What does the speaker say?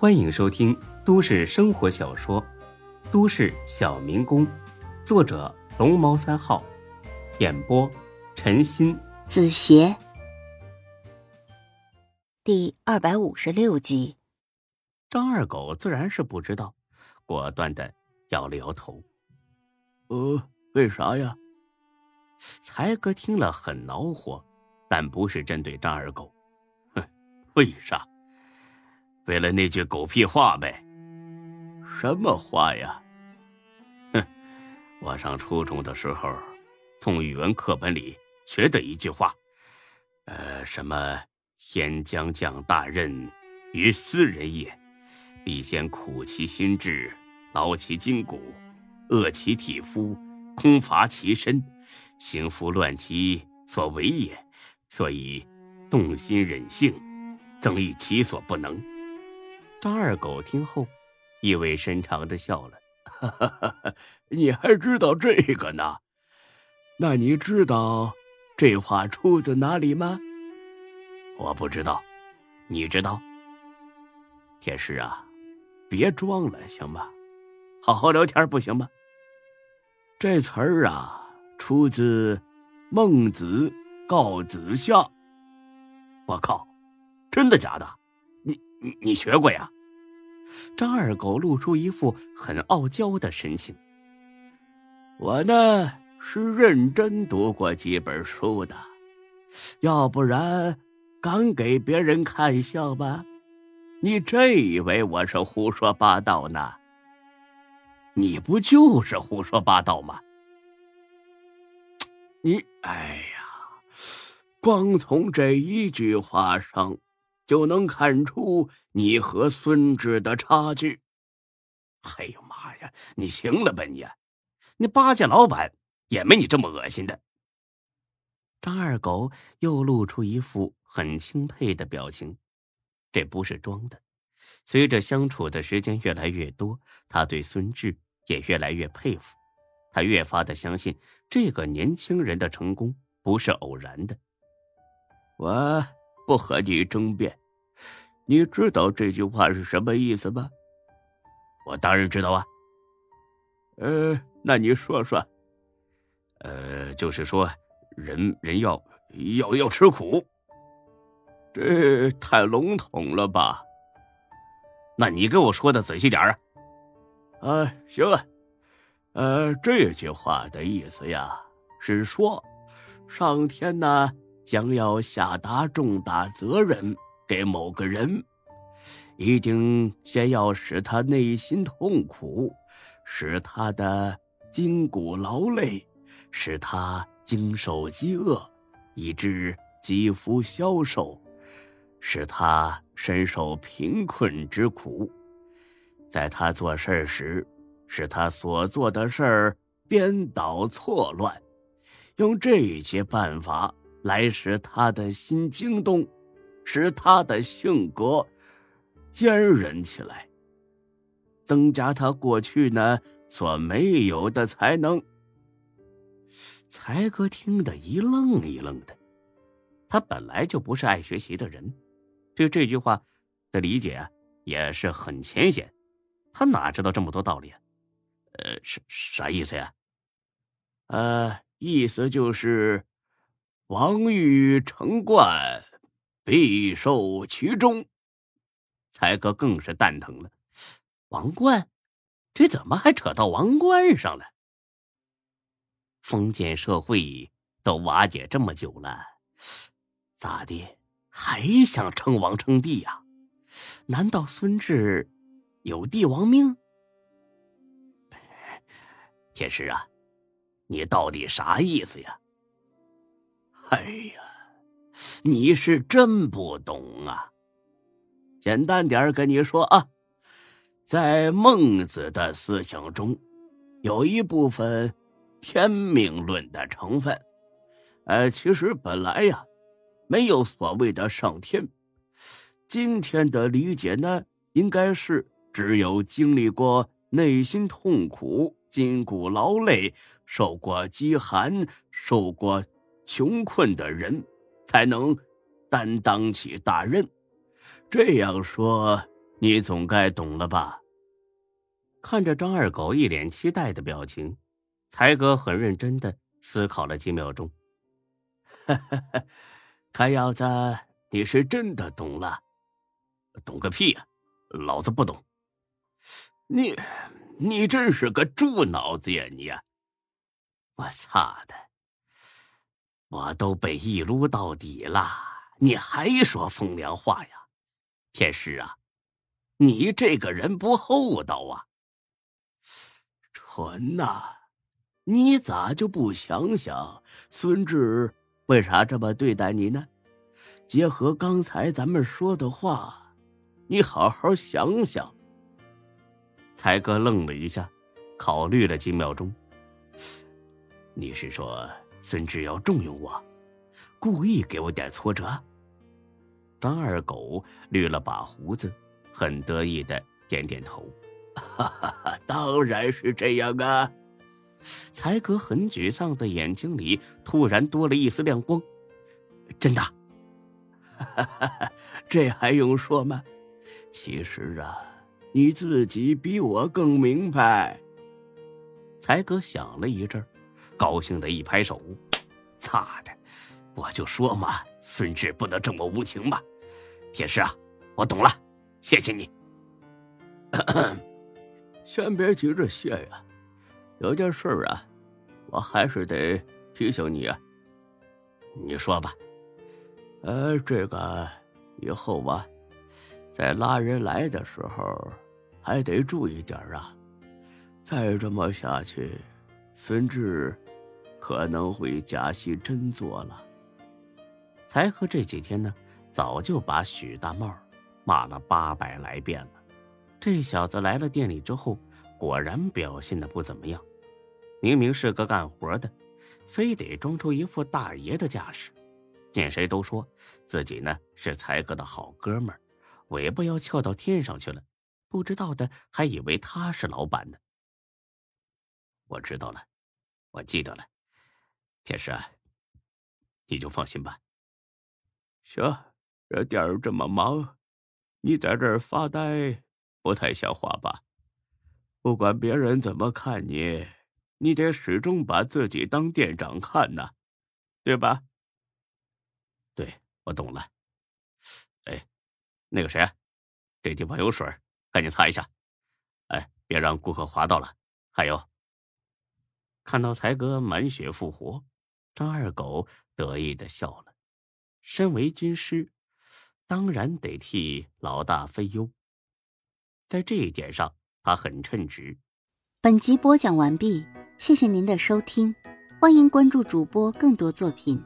欢迎收听都市生活小说《都市小民工》，作者龙猫三号，演播陈鑫、子邪，第二百五十六集。张二狗自然是不知道，果断的摇了摇头。呃，为啥呀？才哥听了很恼火，但不是针对张二狗。哼，为啥？为了那句狗屁话呗。什么话呀？哼，我上初中的时候，从语文课本里学的一句话，呃，什么“天将降大任于斯人也，必先苦其心志，劳其筋骨，饿其体肤，空乏其身。”行拂乱其所为也，所以动心忍性，增益其所不能。张二狗听后，意味深长的笑了：“ 你还知道这个呢？那你知道这话出自哪里吗？”“我不知道，你知道？”“铁石啊，别装了，行吗？好好聊天不行吗？”这词儿啊。出自《孟子告子下》。我靠，真的假的？你你学过呀？张二狗露出一副很傲娇的神情。我呢是认真读过几本书的，要不然敢给别人看笑吧？你真以为我是胡说八道呢？你不就是胡说八道吗？你哎呀，光从这一句话上，就能看出你和孙志的差距。哎呦妈呀，你行了吧你？你八戒老板也没你这么恶心的。张二狗又露出一副很钦佩的表情，这不是装的。随着相处的时间越来越多，他对孙志也越来越佩服。他越发的相信这个年轻人的成功不是偶然的。我不和你争辩，你知道这句话是什么意思吗？我当然知道啊。呃，那你说说。呃，就是说，人人要要要吃苦。这太笼统了吧？那你给我说的仔细点啊。啊，行了。呃，这句话的意思呀，是说，上天呢将要下达重大责任给某个人，一定先要使他内心痛苦，使他的筋骨劳累，使他经受饥饿，以致肌肤消瘦，使他深受贫困之苦，在他做事时。使他所做的事儿颠倒错乱，用这些办法来使他的心惊动，使他的性格坚韧起来，增加他过去呢所没有的才能。才哥听得一愣一愣的，他本来就不是爱学习的人，对这句话的理解也是很浅显，他哪知道这么多道理啊？呃，啥啥意思呀？呃，意思就是，王玉成冠，必受其中。才哥更是蛋疼了，王冠，这怎么还扯到王冠上了？封建社会都瓦解这么久了，咋的还想称王称帝呀？难道孙志有帝王命？天师啊，你到底啥意思呀？哎呀，你是真不懂啊！简单点跟你说啊，在孟子的思想中，有一部分天命论的成分。呃，其实本来呀，没有所谓的上天。今天的理解呢，应该是只有经历过内心痛苦。筋骨劳累、受过饥寒、受过穷困的人，才能担当起大任。这样说你总该懂了吧？看着张二狗一脸期待的表情，才哥很认真的思考了几秒钟。看样子你是真的懂了。懂个屁呀！老子不懂。你，你真是个猪脑子呀你！我操的！我都被一撸到底了，你还说风凉话呀？天师啊，你这个人不厚道啊！纯呐，你咋就不想想孙志为啥这么对待你呢？结合刚才咱们说的话，你好好想想。才哥愣了一下，考虑了几秒钟。你是说孙志要重用我，故意给我点挫折？张二狗捋了把胡子，很得意的点点头。哈哈哈，当然是这样啊！才哥很沮丧的眼睛里突然多了一丝亮光，真的？哈哈，这还用说吗？其实啊，你自己比我更明白。才哥想了一阵，高兴的一拍手：“擦的，我就说嘛，孙志不能这么无情吧！铁石啊，我懂了，谢谢你。”先别急着谢呀，有件事啊，我还是得提醒你啊。你说吧。呃，这个以后吧，在拉人来的时候，还得注意点啊。再这么下去，孙志可能会假戏真做了。才和这几天呢，早就把许大茂骂了八百来遍了。这小子来了店里之后，果然表现的不怎么样。明明是个干活的，非得装出一副大爷的架势。见谁都说自己呢是才哥的好哥们儿，尾巴要翘到天上去了。不知道的还以为他是老板呢。我知道了，我记得了。天师，你就放心吧。行，这店儿这么忙，你在这儿发呆。不太像话吧？不管别人怎么看你，你得始终把自己当店长看呐，对吧？对，我懂了。哎，那个谁，这地方有水，赶紧擦一下。哎，别让顾客滑到了。还有，看到才哥满血复活，张二狗得意的笑了。身为军师，当然得替老大分忧。在这一点上，他很称职。本集播讲完毕，谢谢您的收听，欢迎关注主播更多作品。